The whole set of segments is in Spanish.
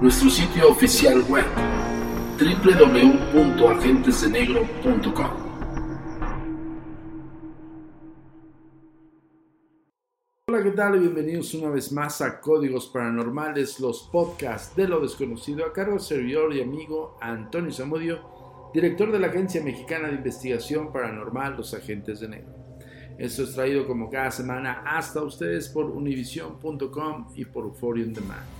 Nuestro sitio oficial web, www.agentesdenegro.com. Hola, ¿qué tal? Bienvenidos una vez más a Códigos Paranormales, los podcasts de lo desconocido, a cargo del servidor y amigo Antonio Zamudio, director de la Agencia Mexicana de Investigación Paranormal, los Agentes de Negro. Esto es traído como cada semana hasta ustedes por univision.com y por Euphoria On Demand.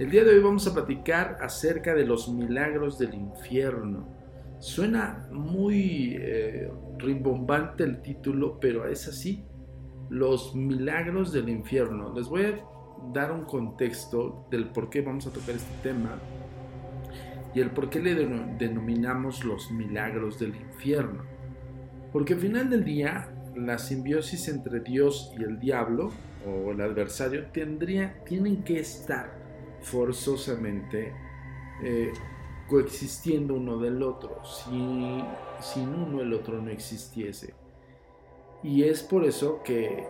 El día de hoy vamos a platicar acerca de los milagros del infierno. Suena muy eh, rimbombante el título, pero es así. Los milagros del infierno. Les voy a dar un contexto del por qué vamos a tocar este tema y el por qué le denominamos los milagros del infierno. Porque al final del día, la simbiosis entre Dios y el diablo o el adversario tendría, tienen que estar forzosamente eh, coexistiendo uno del otro. Si sin uno el otro no existiese. Y es por eso que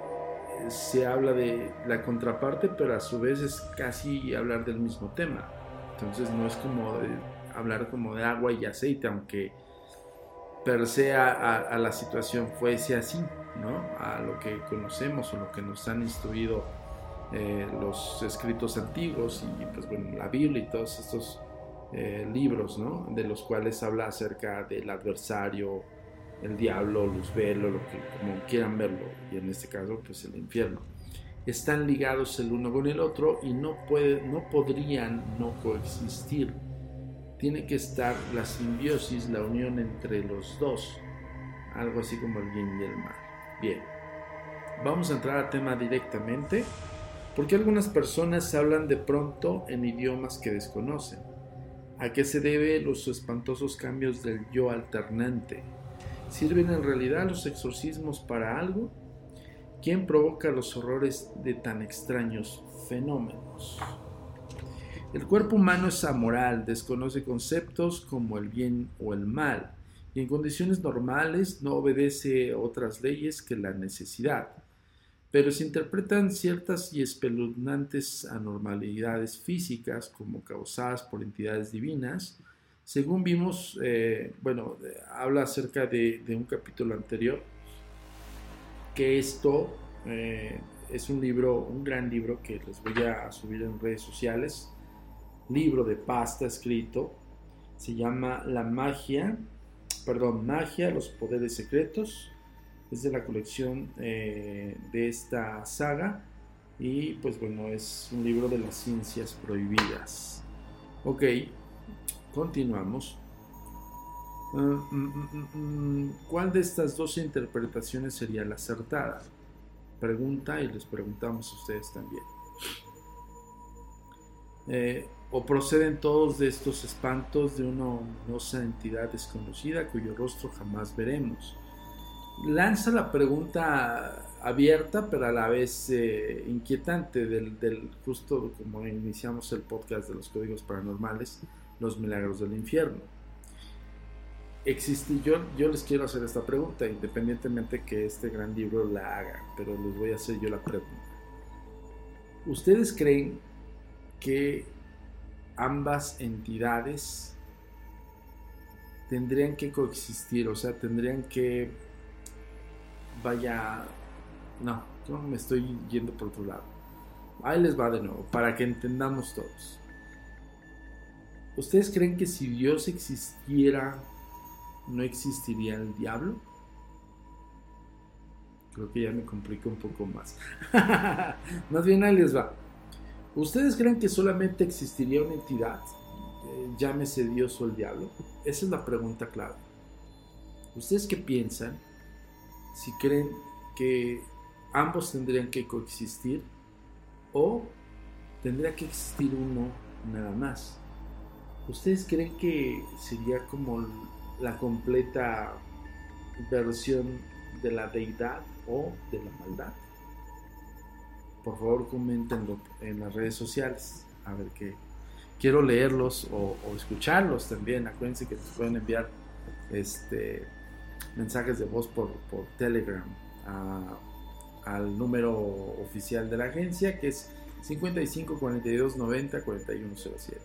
se habla de la contraparte, pero a su vez es casi hablar del mismo tema. Entonces no es como hablar como de agua y aceite, aunque per se a, a, la situación fuese así, ¿no? A lo que conocemos o lo que nos han instruido eh, los escritos antiguos y pues bueno, la Biblia y todos estos eh, libros, ¿no? De los cuales habla acerca del adversario, el diablo, Luzbelo, lo que como quieran verlo, y en este caso pues el infierno. Están ligados el uno con el otro y no, puede, no podrían no coexistir. Tiene que estar la simbiosis, la unión entre los dos, algo así como el bien y el mal. Bien, vamos a entrar al tema directamente, porque algunas personas hablan de pronto en idiomas que desconocen. ¿A qué se debe los espantosos cambios del yo alternante? ¿Sirven en realidad los exorcismos para algo? ¿Quién provoca los horrores de tan extraños fenómenos? El cuerpo humano es amoral, desconoce conceptos como el bien o el mal, y en condiciones normales no obedece otras leyes que la necesidad. Pero se interpretan ciertas y espeluznantes anormalidades físicas como causadas por entidades divinas, según vimos, eh, bueno, habla acerca de, un capítulo anterior, que esto eh, es un libro, un gran libro que les voy a subir en redes sociales, libro de pasta escrito, se llama La magia, perdón, magia, los poderes secretos, es de la colección eh, de esta saga y pues bueno, es un libro de las ciencias prohibidas. Ok, Continuamos. ¿Cuál de estas dos interpretaciones sería la acertada? Pregunta y les preguntamos a ustedes también. Eh, ¿O proceden todos de estos espantos de una ominosa entidad desconocida cuyo rostro jamás veremos? Lanza la pregunta abierta, pero a la vez eh, inquietante, del, justo como iniciamos el podcast de los códigos paranormales los milagros del infierno. Existe, yo, yo les quiero hacer esta pregunta, independientemente que este gran libro la haga, pero les voy a hacer yo la pregunta. ¿Ustedes creen que ambas entidades tendrían que coexistir? O sea, tendrían que, vaya, no, yo me estoy yendo por otro lado. Ahí les va de nuevo, para que entendamos todos. ¿Ustedes creen que si Dios existiera, no existiría el diablo? Creo que ya me complica un poco más. más bien ahí les va. ¿Ustedes creen que solamente existiría una entidad? Eh, llámese Dios o el diablo. Esa es la pregunta clave. ¿Ustedes qué piensan? Si creen que ambos tendrían que coexistir o tendría que existir uno nada más. ¿Ustedes creen que sería como la completa versión de la deidad o de la maldad? Por favor, comentenlo en las redes sociales. A ver qué. Quiero leerlos o, escucharlos también. Acuérdense que nos pueden enviar este, mensajes de voz por, por Telegram al número oficial de la agencia que es 55 42 90 41 07.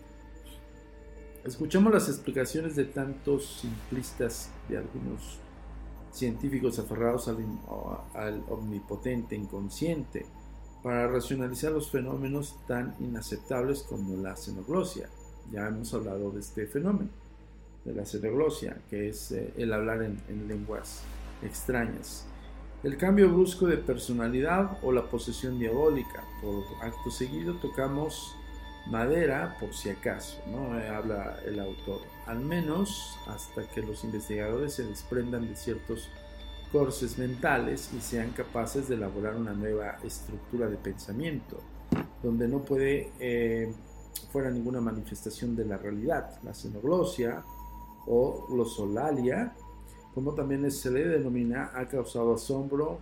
Escuchamos las explicaciones de tantos simplistas de algunos científicos aferrados al, al omnipotente inconsciente para racionalizar los fenómenos tan inaceptables como la xenoglosia. Ya hemos hablado de este fenómeno, de la xenoglosia, que es eh, el hablar en, en lenguas extrañas. El cambio brusco de personalidad o la posesión diabólica. Por acto seguido tocamos madera por si acaso, ¿no? Eh, habla el autor. Al menos hasta que los investigadores se desprendan de ciertos corses mentales y sean capaces de elaborar una nueva estructura de pensamiento, donde no puede eh, fuera ninguna manifestación de la realidad, la xenoglosia o glosolalia, como también se le denomina, ha causado asombro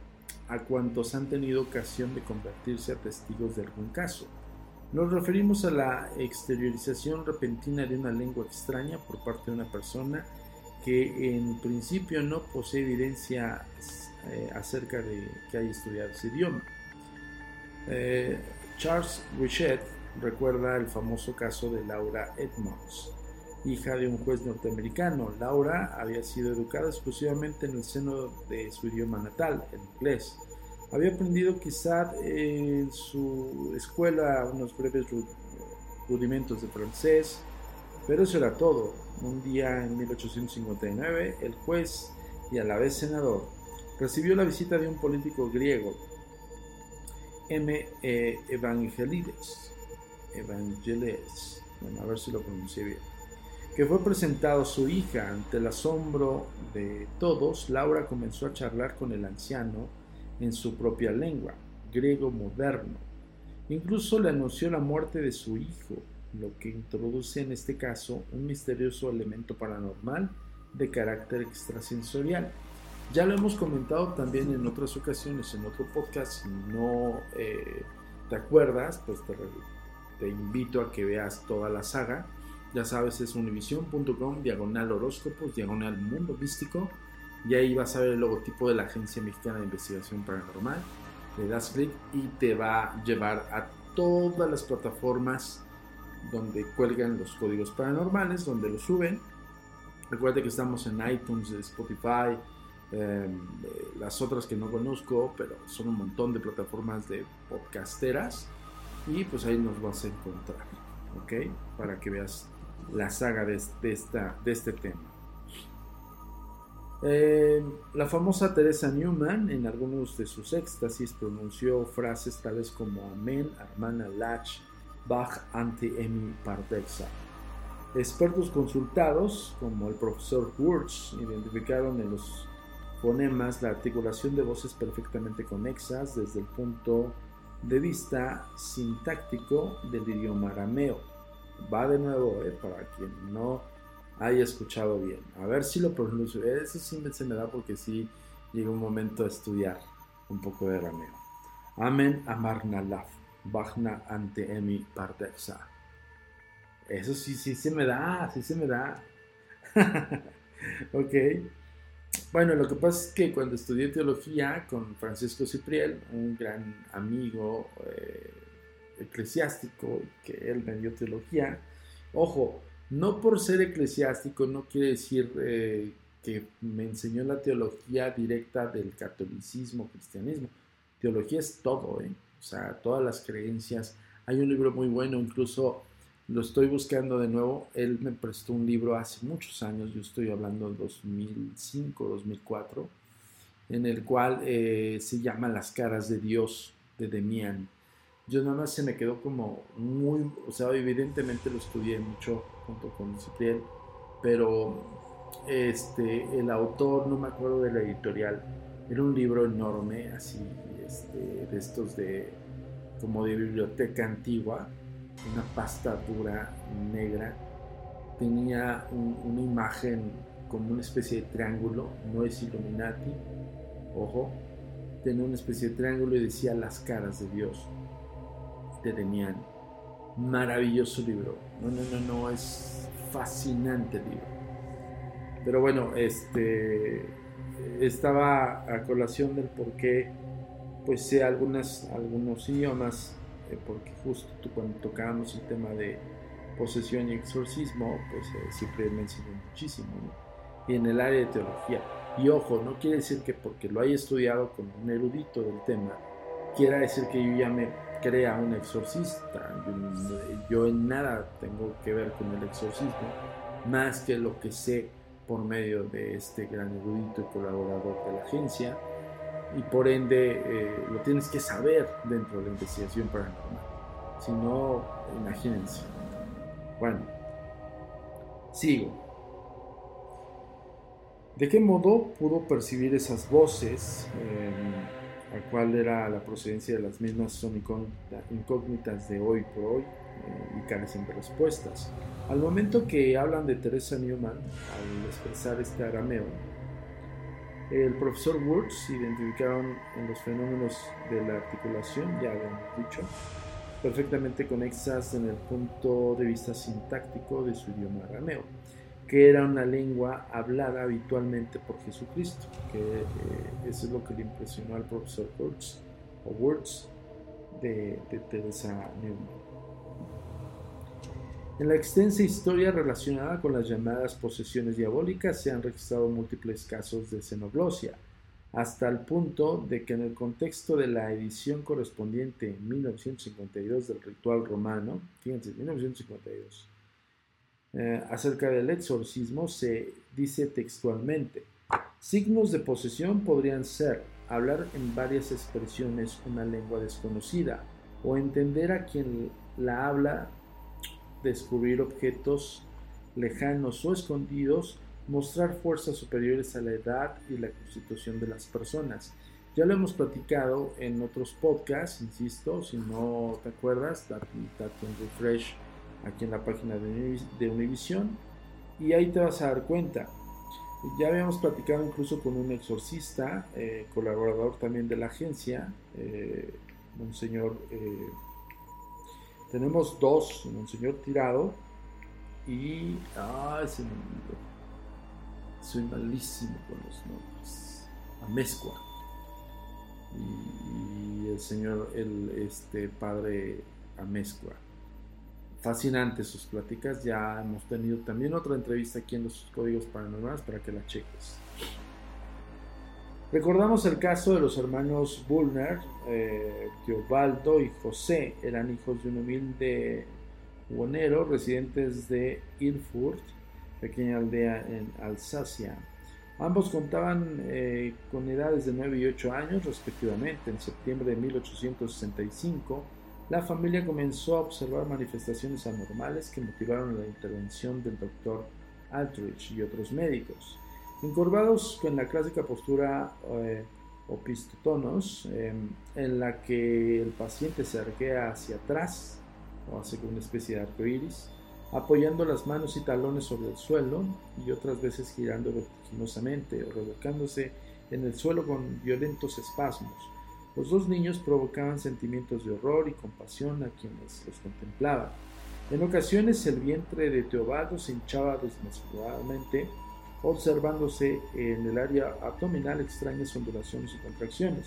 a cuantos han tenido ocasión de convertirse a testigos de algún caso. Nos referimos a la exteriorización repentina de una lengua extraña por parte de una persona que en principio no posee evidencia eh, acerca de que haya estudiado ese idioma. Eh, Charles Richet recuerda el famoso caso de Laura Edmonds, hija de un juez norteamericano. Laura había sido educada exclusivamente en el seno de su idioma natal, el inglés. Había aprendido quizá en su escuela unos breves rudimentos de francés, pero eso era todo. Un día en 1859, el juez y a la vez senador recibió la visita de un político griego, M. E. Evangelides, Evangelides, bueno, a ver si lo pronuncié bien, que fue presentado su hija ante el asombro de todos. Laura comenzó a charlar con el anciano en su propia lengua, griego moderno. Incluso le anunció la muerte de su hijo, lo que introduce en este caso un misterioso elemento paranormal de carácter extrasensorial. Ya lo hemos comentado también en otras ocasiones, en otro podcast, si no eh, te acuerdas, pues te, te, invito a que veas toda la saga. Ya sabes, es univision.com, diagonal horóscopos, diagonal mundo místico, y ahí vas a ver el logotipo de la Agencia Mexicana de Investigación Paranormal. Le das clic y te va a llevar a todas las plataformas donde cuelgan los códigos paranormales, donde los suben. Recuerda que estamos en iTunes, Spotify, em, eh, las otras que no conozco, pero son un montón de plataformas de podcasteras. Y pues ahí nos vas a encontrar, ¿ok? Para que veas la saga de, este tema. Eh, la famosa Teresa Newman en algunos de sus éxtasis pronunció frases tales como Amén, hermana Lach, Bach ante Emi Pardexa. Expertos consultados, como el profesor Wurz, identificaron en los fonemas la articulación de voces perfectamente conexas desde el punto de vista sintáctico del idioma arameo. Va de nuevo, eh, para quien no haya escuchado bien. A ver si lo pronuncio. Eso sí se me da porque sí llega un momento a estudiar un poco de arameo. Amen Amarnalaf. Bhagna ante emi pardexa. Eso sí, sí se me da, sí se me da. ok. Bueno, lo que pasa es que cuando estudié teología con Francisco Cipriel, un gran amigo eh, eclesiástico, que él me dio teología, ojo, no por ser eclesiástico no quiere decir eh, que me enseñó la teología directa del catolicismo, cristianismo. Teología es todo, ¿eh? o sea, todas las creencias. Hay un libro muy bueno, incluso lo estoy buscando de nuevo. Él me prestó un libro hace muchos años, yo estoy hablando de 2005, 2004, en el cual eh, se llama Las caras de Dios de Demian. Yo nada más se me quedó como muy, o sea, evidentemente lo estudié mucho junto con Cipriel, pero este, el autor, no me acuerdo de la editorial, era un libro enorme, así, este, de estos de, como de biblioteca antigua, una pasta dura, negra, tenía una imagen como una especie de triángulo, no es Illuminati, ojo, tenía una especie de triángulo y decía las caras de Dios, de Demian. Maravilloso libro. No, no, no, no, es fascinante libro. Pero bueno, este estaba a colación del por qué pues sé algunos idiomas eh, porque justo cuando tocábamos el tema de posesión y exorcismo, pues eh, siempre me muchísimo, Y en el área de teología. Y ojo, no quiere decir que porque lo haya estudiado con un erudito del tema, quiera decir que yo ya me crea un exorcista. Yo, en nada tengo que ver con el exorcismo, más que lo que sé por medio de este gran erudito y colaborador de la agencia, y por ende eh, lo tienes que saber dentro de la investigación paranormal. Si no, imagínense. Bueno, sigo. ¿De qué modo pudo percibir esas voces? Eh, a cuál era la procedencia de las mismas son incógnitas de hoy por hoy eh, y carecen de respuestas. Al momento que hablan de Teresa Newman, al expresar este arameo, el profesor Wurtz identificaron en los fenómenos de la articulación, ya habíamos dicho, perfectamente conexas en el punto de vista sintáctico de su idioma arameo, que era una lengua hablada habitualmente por Jesucristo, que eh, eso es lo que le impresionó al profesor Wurtz, o de, de Teresa Newman. En la extensa historia relacionada con las llamadas posesiones diabólicas se han registrado múltiples casos de xenoglosia, hasta el punto de que en el contexto de la edición correspondiente en 1952 del ritual romano, fíjense, 1952, eh, acerca del exorcismo se dice textualmente, signos de posesión podrían ser hablar en varias expresiones una lengua desconocida o entender a quien la habla descubrir objetos lejanos o escondidos, mostrar fuerzas superiores a la edad y la constitución de las personas. Ya lo hemos platicado en otros podcasts, insisto, si no te acuerdas, date, un refresh aquí en la página de, Univision y ahí te vas a dar cuenta. Ya habíamos platicado incluso con un exorcista, eh, colaborador también de la agencia, eh, un señor eh, tenemos dos, un señor tirado y... Ah, ese nombre. Soy malísimo con los nombres. Amezcua. Y, el señor, el este padre Amezcua. Fascinante sus pláticas. Ya hemos tenido también otra entrevista aquí en los códigos paranormales para que la cheques. Recordamos el caso de los hermanos Bullner, eh, Teobaldo y José, eran hijos de un humilde buhonero residentes de Ilfurt, pequeña aldea en Alsacia. Ambos contaban eh, con edades de 9 y 8 años respectivamente. En septiembre de 1865, la familia comenzó a observar manifestaciones anormales que motivaron la intervención del doctor Aldrich y otros médicos. Encorvados con la clásica postura eh, opistotonos, em, en la que el paciente se arquea hacia atrás o hace una especie de arco iris, apoyando las manos y talones sobre el suelo y otras veces girando vertiginosamente o revolcándose en el suelo con violentos espasmos. Los dos niños provocaban sentimientos de horror y compasión a quienes los contemplaban. En ocasiones el vientre de Teobaldo se hinchaba desmesuradamente, observándose en el área abdominal extrañas ondulaciones y contracciones,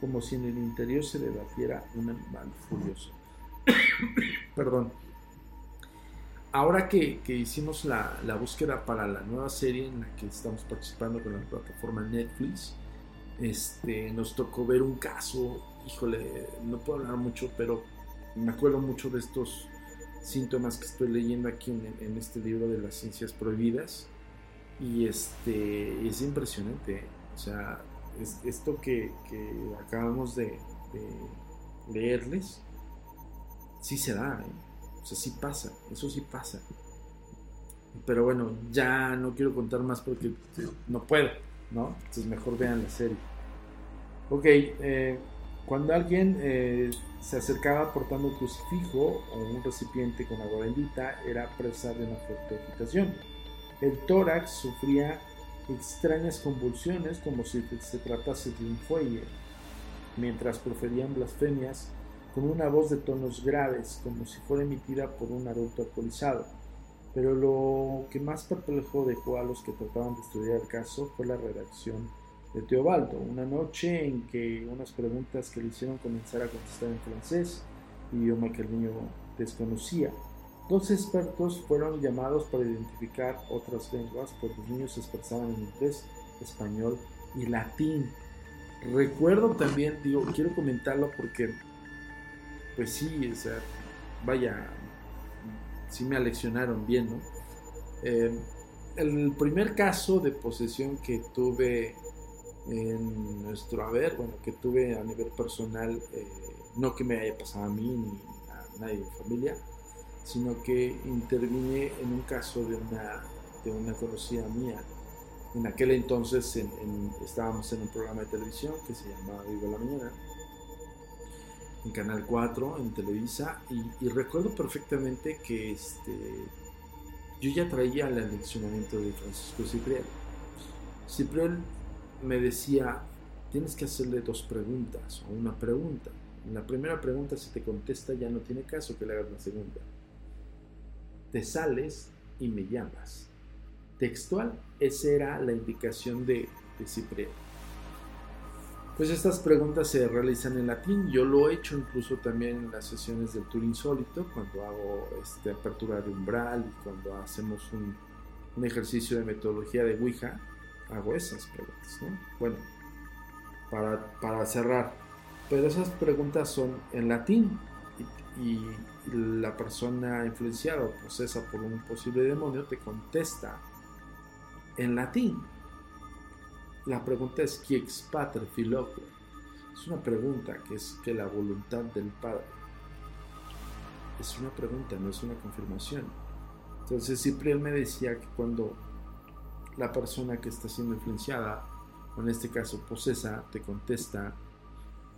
como si en el interior se debatiera un animal furioso. Perdón. Ahora que, hicimos la, búsqueda para la nueva serie en la que estamos participando con la plataforma Netflix, este, nos tocó ver un caso, híjole, no puedo hablar mucho, pero me acuerdo mucho de estos síntomas que estoy leyendo aquí en, este libro de las ciencias prohibidas. Y este es impresionante. O sea, esto que, acabamos de, leerles, sí se da. ¿eh? O sea, sí pasa. Eso sí pasa. Pero bueno, ya no quiero contar más porque no puedo, ¿no? Entonces mejor vean la serie. Ok, eh, cuando alguien eh, se acercaba portando un crucifijo o un recipiente con agua bendita, era presa de una fuerte agitación. El tórax sufría extrañas convulsiones como si se tratase de un fuelle, mientras proferían blasfemias con una voz de tonos graves, como si fuera emitida por un adulto alcoholizado. Pero lo que más perplejo dejó a los que trataban de estudiar el caso fue la redacción de Teobaldo, una noche en que unas preguntas que le hicieron comenzar a contestar en francés, idioma que el niño desconocía. Dos expertos fueron llamados para identificar otras lenguas, pues los niños se expresaban en inglés, español y latín. Recuerdo también, digo, quiero comentarlo porque, pues sí, o sea, vaya, sí me aleccionaron bien, ¿no? Eh, el primer caso de posesión que tuve en nuestro haber, bueno, que tuve a nivel personal, eh, no que me haya pasado a mí ni a nadie de familia, sino que intervine en un caso de una, de una conocida mía. En aquel entonces estábamos en un programa de televisión que se llamaba Vivo la Mañana, en Canal 4, en Televisa, y, recuerdo perfectamente que este, yo ya traía el aleccionamiento de Francisco Cipriel. Cipriel me decía, tienes que hacerle dos preguntas o una pregunta. La primera pregunta, si te contesta, ya no tiene caso que le hagas la segunda. Te sales y me llamas. Textual, esa era la indicación de, de Cipriano. Pues estas preguntas se realizan en latín. Yo lo he hecho incluso también en las sesiones del Tour Insólito, cuando hago este, apertura de umbral y cuando hacemos un, ejercicio de metodología de Ouija hago esas preguntas, ¿no? Bueno, para, cerrar, pero esas preguntas son en latín y, la persona influenciada o posesa por un posible demonio te contesta en latín. La pregunta es qui ex pater? Es una pregunta que es que la voluntad del Padre. Es una pregunta, no es una confirmación. Entonces Cipriel me decía que cuando la persona que está siendo influenciada, o en este caso posesa, te contesta.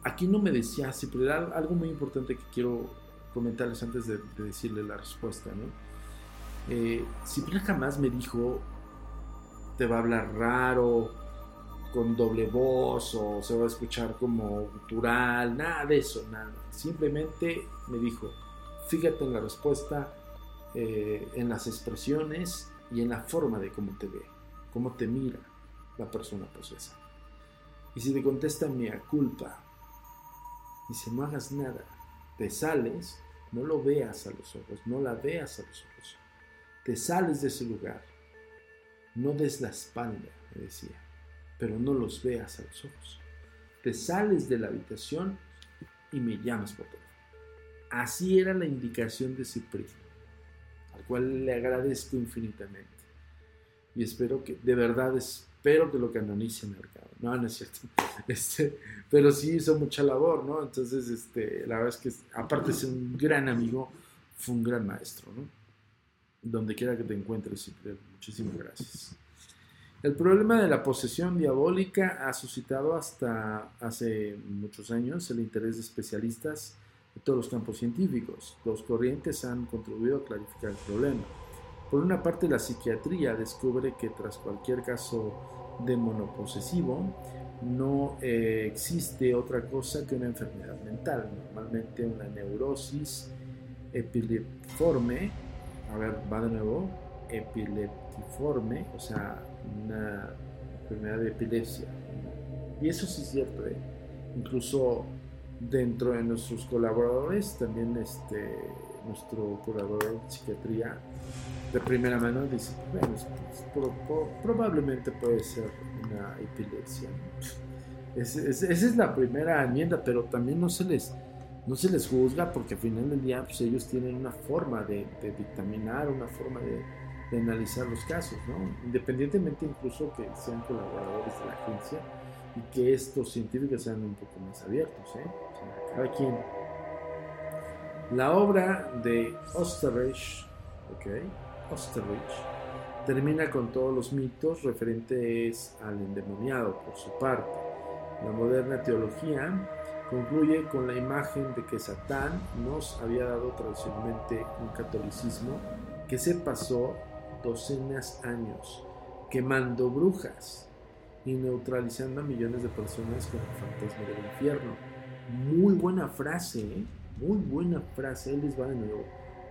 Aquí no me decía era algo muy importante que quiero comentarles antes de, decirle la respuesta. ¿no? Eh, jamás me dijo, te va a hablar raro, con doble voz, o se va a escuchar como gutural, nada de eso, nada. Simplemente me dijo, fíjate en la respuesta, eh, en las expresiones y en la forma de cómo te ve cómo te mira la persona posesa. Y si te contesta mea culpa, dice no hagas nada, te sales, no lo veas a los ojos, no la veas a los ojos, te sales de ese lugar, no des la espalda, me decía, pero no los veas a los ojos. Te sales de la habitación y me llamas por teléfono. Así era la indicación de Cipriano, al cual le agradezco infinitamente y espero que, de verdad, espero que lo canonice mercado. No, no es cierto. Este, pero sí hizo mucha labor, ¿no? Entonces, este, la verdad es que, aparte de ser un gran amigo, fue un gran maestro, ¿no? Donde quiera que te encuentres, siempre. Muchísimas gracias. El problema de la posesión diabólica ha suscitado hasta hace muchos años el interés de especialistas de todos los campos científicos. Dos corrientes han contribuido a clarificar el problema. Por una parte, la psiquiatría descubre que tras cualquier caso de monoposesivo, no eh, existe otra cosa que una enfermedad mental, normalmente una neurosis epileptiforme, a ver, va de nuevo, epileptiforme, o sea, una enfermedad de epilepsia. Y eso sí es cierto, ¿eh? incluso dentro de nuestros colaboradores, también este, nuestro curador de psiquiatría de primera mano dice, bueno, probablemente puede ser una epilepsia. esa es la primera enmienda, pero también no se les no se les juzga porque al final del día pues, ellos tienen una forma de, dictaminar, una forma de, analizar los casos, ¿no? Independientemente incluso que sean colaboradores de la agencia y que estos científicos sean un poco más abiertos, ¿eh? cada quien. La obra de Osterreich, ¿ok? Osterreich, termina con todos los mitos referentes al endemoniado por su parte. La moderna teología concluye con la imagen de que Satán nos había dado tradicionalmente un catolicismo que se pasó docenas años quemando brujas y neutralizando a millones de personas con el fantasma del infierno. Muy buena frase, ¿eh? muy buena frase, él les va de nuevo.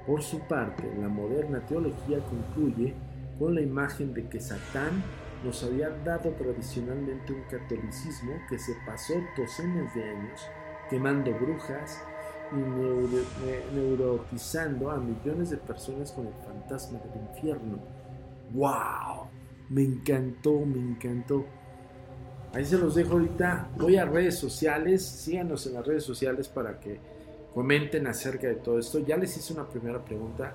Por su parte, la moderna teología concluye con la imagen de que Satán nos había dado tradicionalmente un catolicismo que se pasó docenas de años quemando brujas y neurotizando a millones de personas con el fantasma del infierno. ¡Wow! Me encantó, me encantó. Ahí se los dejo ahorita. Voy a redes sociales. Síganos en las redes sociales para que comenten acerca de todo esto. Ya les hice una primera pregunta.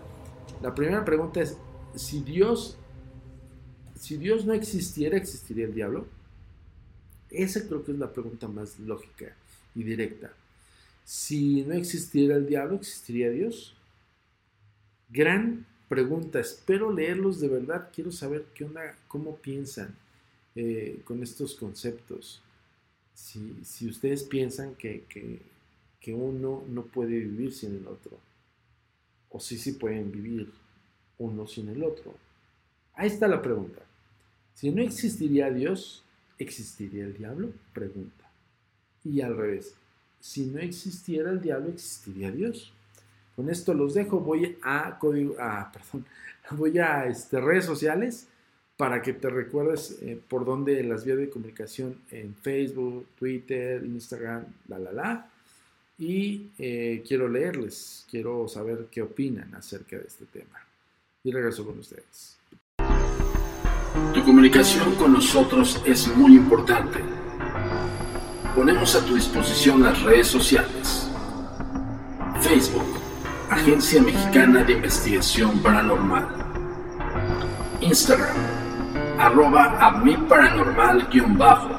La primera pregunta es, si Dios si Dios no existiera, ¿existiría el diablo? Esa creo que es la pregunta más lógica y directa. Si no existiera el diablo, ¿existiría Dios? Gran pregunta. Espero leerlos de verdad. Quiero saber qué onda, cómo piensan eh, con estos conceptos. Si, ustedes piensan que, que, uno no puede vivir sin el otro. O si sí pueden vivir uno sin el otro. Ahí está la pregunta. Si no existiría Dios, ¿existiría el diablo? Pregunta. Y al revés, si no existiera el diablo, ¿existiría Dios? Con esto los dejo, voy a código, ah, perdón, voy a este, redes sociales para que te recuerdes eh, por dónde las vías de comunicación en Facebook, Twitter, Instagram, la la la. Y eh, quiero leerles, quiero saber qué opinan acerca de este tema. Y regreso con ustedes. Tu comunicación con nosotros es muy importante. Ponemos a tu disposición las redes sociales. Facebook, Agencia Mexicana de Investigación Paranormal. Instagram, arroba a mi paranormal-bajo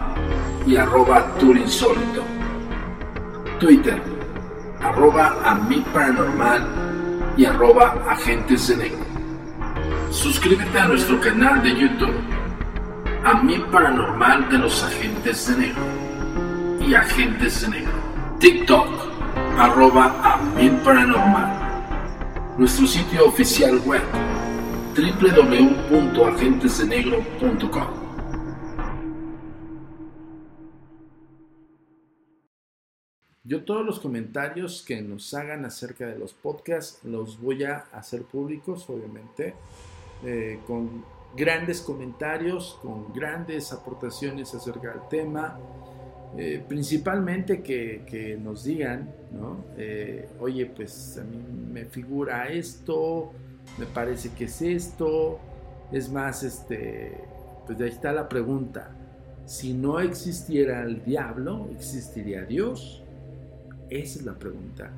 y arroba. Twitter, arroba a mi paranormal y arroba agentes de negro. Suscríbete a nuestro canal de YouTube, A Mi Paranormal de los Agentes de Negro y Agentes de Negro. TikTok, arroba A Mi Paranormal. Nuestro sitio oficial web, www.agentesdenegro.com. Yo todos los comentarios que nos hagan acerca de los podcasts los voy a hacer públicos, obviamente. Eh, con grandes comentarios, con grandes aportaciones acerca del tema. Eh, principalmente que, nos digan, ¿no? Eh, oye, pues a mí me figura esto, me parece que es esto, es más, este, pues de ahí está la pregunta, si no existiera el diablo, ¿existiría Dios? Esa es la pregunta.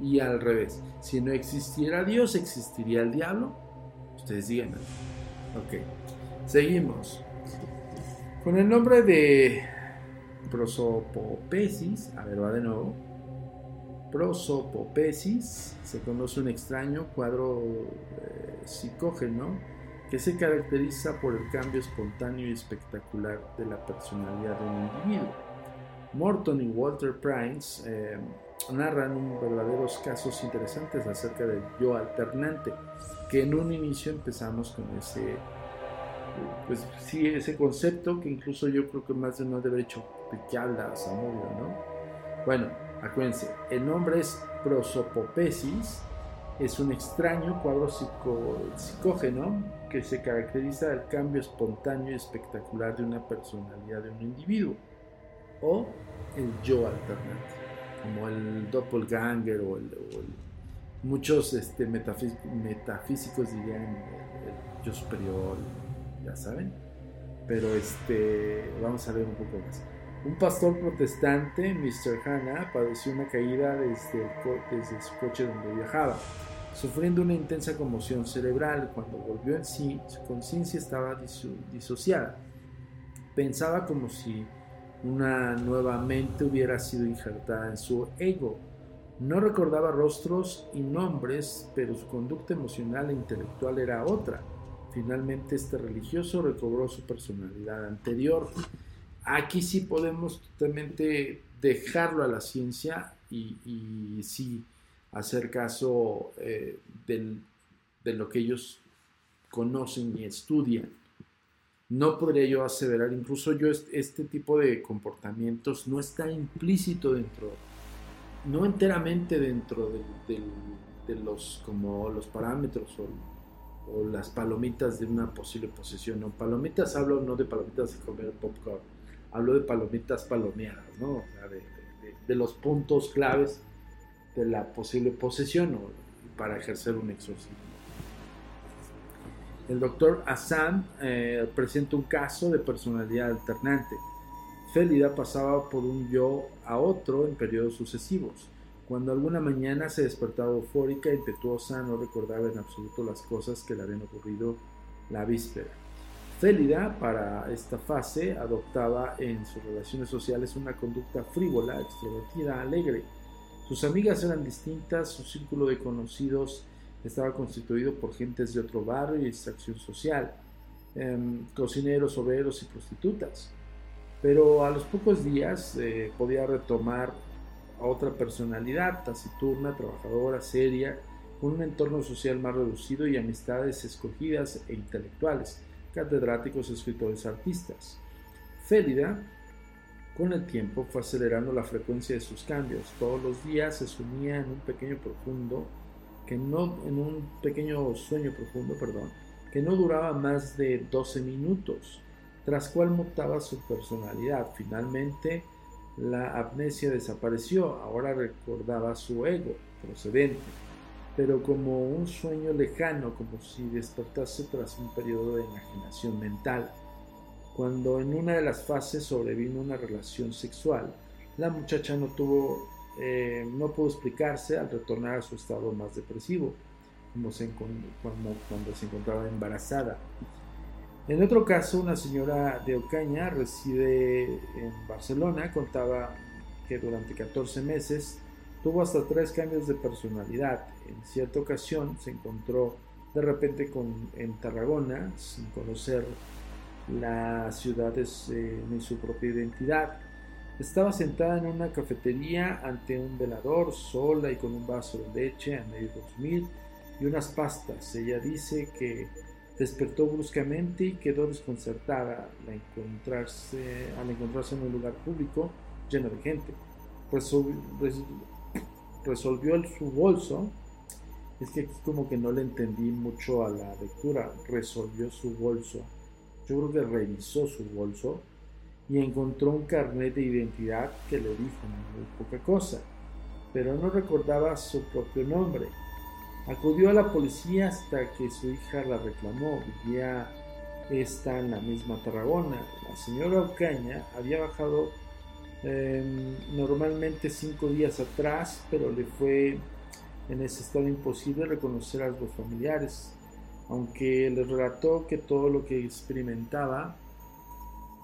Y al revés, si no existiera Dios, ¿existiría el diablo? Ustedes díganme. Ok. Seguimos. Con el nombre de prosopopesis, a ver, va de nuevo. Prosopopesis se conoce un extraño cuadro eh, psicógeno que se caracteriza por el cambio espontáneo y espectacular de la personalidad de un individuo. Morton y Walter Price eh, narran verdaderos casos interesantes acerca del yo alternante, que en un inicio empezamos con ese, pues sí, ese concepto que incluso yo creo que más de uno debe hecho de qué habla Samudio, ¿no? Bueno, acuérdense, el nombre es prosopopesis es un extraño cuadro psicógeno que se caracteriza del cambio espontáneo y espectacular de una personalidad de un individuo, o el yo alternante, como el doppelganger o el, muchos este, metafísicos dirían el, yo superior, ya saben, pero este, vamos a ver un poco más. Un pastor protestante, Mr. Hanna, padeció una caída desde, desde su coche donde viajaba sufriendo una intensa conmoción cerebral. Cuando volvió en sí, su conciencia estaba disociada. Pensaba como si una nueva mente hubiera sido injertada en su ego. No recordaba rostros y nombres, pero su conducta emocional e intelectual era otra. Finalmente este religioso recobró su personalidad anterior. Aquí sí podemos totalmente dejarlo a la ciencia y, sí hacer caso eh, de lo que ellos conocen y estudian. No podría yo aseverar, incluso yo este tipo de comportamientos no está implícito dentro, no enteramente dentro de, los, como los parámetros o, las palomitas de una posible posesión. No, palomitas hablo no de palomitas de comer popcorn, hablo de palomitas palomeadas, ¿no? de los puntos claves de la posible posesión o para ejercer un exorcismo. El doctor Hassan eh, presenta un caso de personalidad alternante. Félida pasaba por un yo a otro en periodos sucesivos. Cuando alguna mañana se despertaba eufórica impetuosa, no recordaba en absoluto las cosas que le habían ocurrido la víspera. Félida, para esta fase, adoptaba en sus relaciones sociales una conducta frívola, extrovertida, alegre sus amigas eran distintas, su círculo de conocidos estaba constituido por gentes de otro barrio y extracción social, em, cocineros, obreros y prostitutas. Pero a los pocos días eh, podía retomar a otra personalidad, taciturna, trabajadora, seria, con un entorno social más reducido y amistades escogidas e intelectuales, catedráticos, escritores, artistas. Félida con el tiempo fue acelerando la frecuencia de sus cambios. Todos los días se sumía en un pequeño profundo, que no, en un pequeño sueño profundo, perdón, que no duraba más de 12 minutos, tras cual mutaba su personalidad. Finalmente, la amnesia desapareció, ahora recordaba su ego procedente, pero como un sueño lejano, como si despertase tras un periodo de enajenación mental. Cuando en una de las fases sobrevino una relación sexual, la muchacha no tuvo, eh, no pudo explicarse al retornar a su estado más depresivo, como, cuando, se encontraba embarazada. En otro caso, una señora de Ocaña reside en Barcelona, contaba que durante 14 meses tuvo hasta tres cambios de personalidad. En cierta ocasión se encontró de repente con, en Tarragona, sin conocer la ciudad es eh, en su propia identidad. Estaba sentada en una cafetería ante un velador, sola y con un vaso de leche a medio dormir y unas pastas. Ella dice que despertó bruscamente y quedó desconcertada al encontrarse, al encontrarse en un lugar público lleno de gente. Resolvió su bolso. Es que como que no le entendí mucho a la lectura. Resolvió su bolso yo creo que revisó su bolso y encontró un carnet de identidad que le dijo muy poca cosa, pero no recordaba su propio nombre. Acudió a la policía hasta que su hija la reclamó. Vivía esta en la misma Tarragona. La señora Ocaña había bajado em, normalmente cinco días atrás, pero le fue en ese estado imposible reconocer a los familiares aunque le relató que todo lo que experimentaba,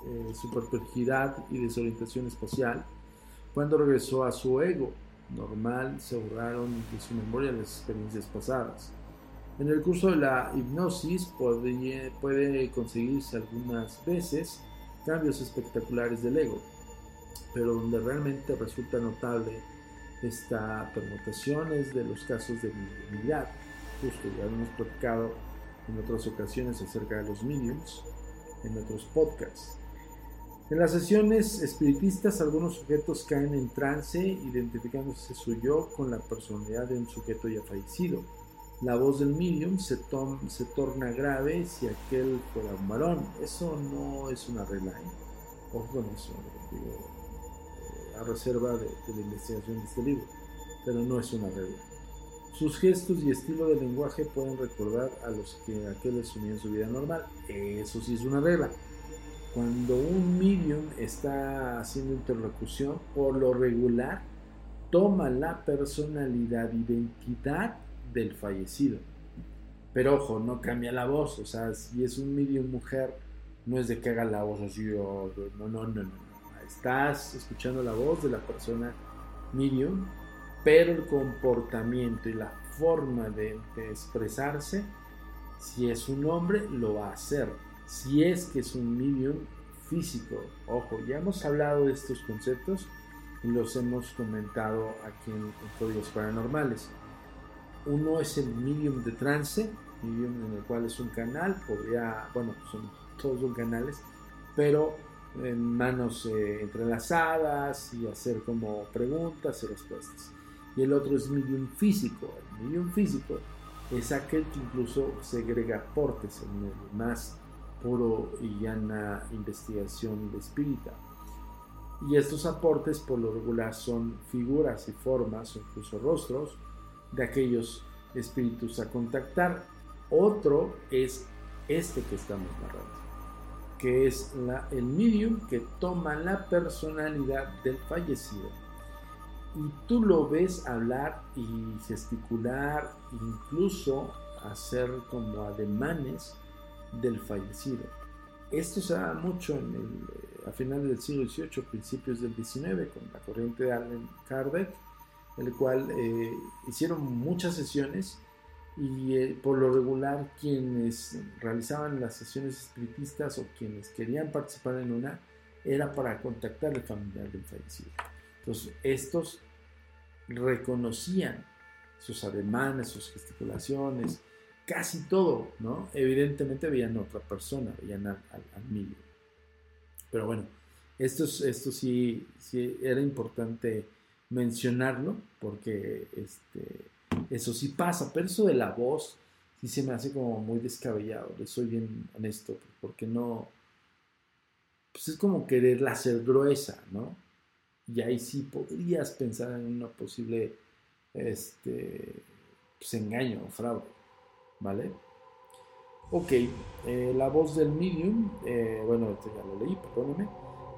eh, su perplejidad y desorientación espacial, cuando regresó a su ego normal, se borraron de su memoria las experiencias pasadas. En el curso de la hipnosis puede, puede conseguirse algunas veces cambios espectaculares del ego, pero donde realmente resulta notable esta permutación es de los casos de mediunidad. Justo ya hemos platicado en otras ocasiones acerca de los mediums, en otros podcasts. En las sesiones espiritistas algunos sujetos caen en trance identificándose su yo con la personalidad de un sujeto ya fallecido. La voz del medium se, se torna grave si aquel fuera un varón. Eso no es una regla. ¿eh? Ojo con eso, digo, a reserva de, la investigación de este libro. Pero no es una regla. Sus gestos y estilo de lenguaje pueden recordar a los que aquel asumía en su vida normal. Eso sí es una regla. Cuando un medium está haciendo interlocución, por lo regular, toma la personalidad, identidad del fallecido. Pero ojo, no cambia la voz. O sea, si es un medium mujer, no es de que haga la voz así. no, no, no, no. Estás escuchando la voz de la persona medium pero el comportamiento y la forma de, expresarse, si es un hombre, lo va a hacer. Si es que es un medium físico, ojo, ya hemos hablado de estos conceptos y los hemos comentado aquí en, Códigos Paranormales. Uno es el medium de trance, medium en el cual es un canal, podría, bueno, son todos son canales, pero en manos eh, entrelazadas y hacer como preguntas y respuestas y el otro es medium físico. El medium físico es aquel que incluso segrega aportes en el más puro y llana investigación de espírita. Y estos aportes por lo regular son figuras y formas incluso rostros de aquellos espíritus a contactar. Otro es este que estamos narrando, que es el medium que toma la personalidad del fallecido y tú lo ves hablar y gesticular, incluso hacer como ademanes del fallecido. Esto se da mucho en el, a finales del siglo XVIII, principios del XIX, con la corriente de Allen Kardec, el cual eh, hicieron muchas sesiones y eh, por lo regular quienes realizaban las sesiones espiritistas o quienes querían participar en una era para contactar al familiar del fallecido. Entonces, estos reconocían sus ademanes, sus gesticulaciones, casi todo, ¿no? Evidentemente veían a otra persona, veían al, al, Pero bueno, esto, esto sí, sí era importante mencionarlo, porque este, eso sí pasa, pero eso de la voz sí se me hace como muy descabellado, le soy bien honesto, porque no, pues es como quererla hacer gruesa, ¿no? Y ahí sí podrías pensar en una posible este, pues, engaño o fraude. ¿Vale? Ok, eh, la voz del medium, eh, bueno, esto ya lo leí, perdóneme.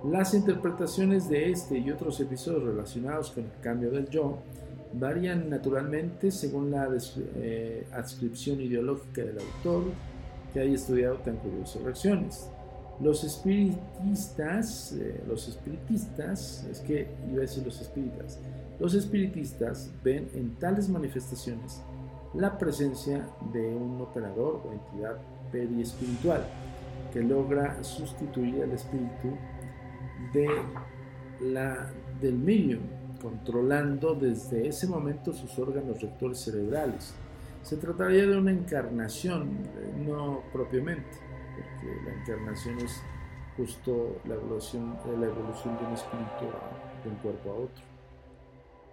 Las interpretaciones de este y otros episodios relacionados con el cambio del yo varían naturalmente según la eh, adscripción ideológica del autor que haya estudiado tan curiosas reacciones. Los espiritistas, eh, los espiritistas, es que iba a decir los espíritas, los espiritistas ven en tales manifestaciones la presencia de un operador o entidad periespiritual que logra sustituir al espíritu de la, del medium, controlando desde ese momento sus órganos rectores cerebrales. Se trataría de una encarnación, eh, no propiamente porque la encarnación es justo la evolución, la evolución de un espíritu de un cuerpo a otro.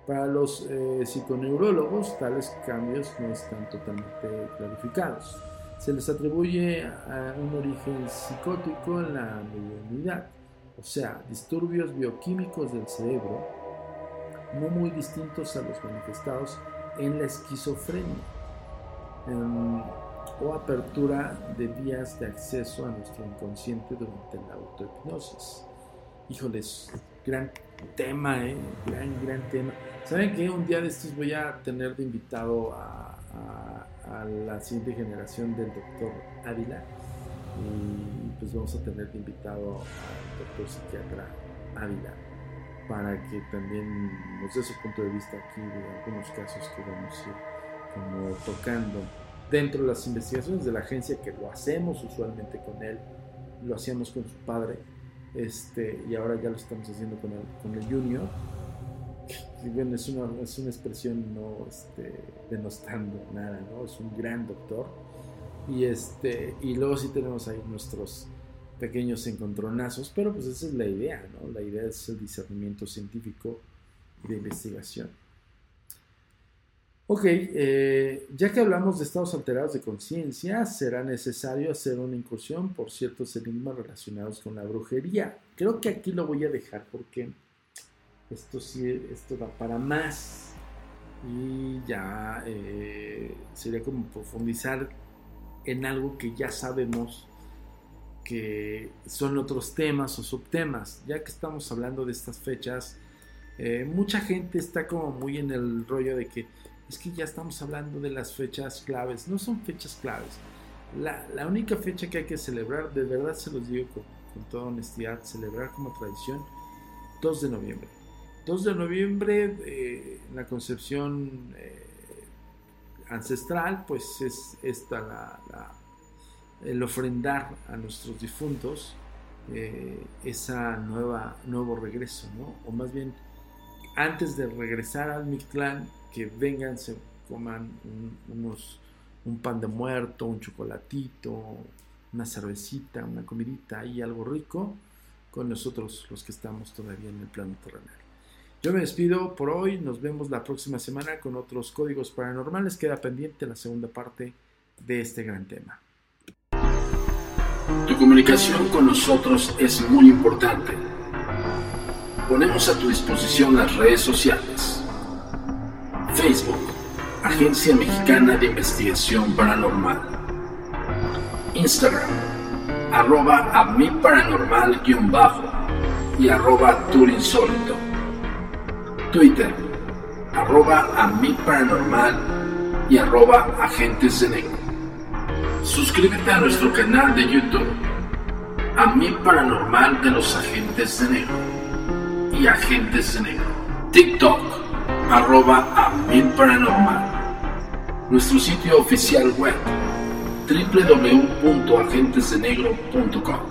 Para los eh, psiconeurólogos, tales cambios no están totalmente clarificados. Se les atribuye a un origen psicótico en la mediunidad, o sea, disturbios bioquímicos del cerebro, no muy distintos a los manifestados en la esquizofrenia o apertura de vías de acceso a nuestro inconsciente durante la autohipnosis. Híjoles, gran tema, ¿eh? Gran, gran tema. ¿Saben que Un día de estos voy a tener de invitado a, a, la siguiente generación del doctor Ávila. Y pues vamos a tener de invitado al doctor psiquiatra Ávila para que también nos dé su punto de vista aquí de algunos casos que vamos a ir como tocando dentro de las investigaciones de la agencia, que lo hacemos usualmente con él, lo hacíamos con su padre, este, y ahora ya lo estamos haciendo con el, con el junior. Y bueno, es una, es una expresión no este, denostando nada, ¿no? Es un gran doctor. Y, este, y luego sí tenemos ahí nuestros pequeños encontronazos, pero pues esa es la idea, ¿no? La idea es el discernimiento científico de investigación. Ok, eh, ya que hablamos de estados alterados de conciencia, será necesario hacer una incursión por ciertos enigmas relacionados con la brujería. Creo que aquí lo voy a dejar porque esto sí, esto va para más y ya eh, sería como profundizar en algo que ya sabemos que son otros temas o subtemas. Ya que estamos hablando de estas fechas, eh, mucha gente está como muy en el rollo de que es que ya estamos hablando de las fechas claves. No son fechas claves. La, única fecha que hay que celebrar, de verdad se los digo con, toda honestidad, celebrar como tradición, 2 de noviembre. 2 de noviembre, eh, la concepción eh, ancestral, pues es esta la, el ofrendar a nuestros difuntos eh, esa nueva nuevo regreso. O más bien antes de regresar al Mictlán, que vengan, se coman un, unos, un pan de muerto, un chocolatito, una cervecita, una comidita y algo rico con nosotros los que estamos todavía en el plano terrenal. Yo me despido por hoy, nos vemos la próxima semana con otros códigos paranormales. Queda pendiente la segunda parte de este gran tema. Tu comunicación con nosotros es muy importante ponemos a tu disposición las redes sociales. Facebook, Agencia Mexicana de Investigación Paranormal. Instagram, arroba a paranormal-bajo y arroba turinsólito. Twitter, arroba a paranormal y arroba agentes de negro. Suscríbete a nuestro canal de YouTube, a mi paranormal de los agentes de negro y Agentes de Negro. TikTok, arroba a Paranormal. Nuestro sitio oficial web, www.agentesdenegro.com.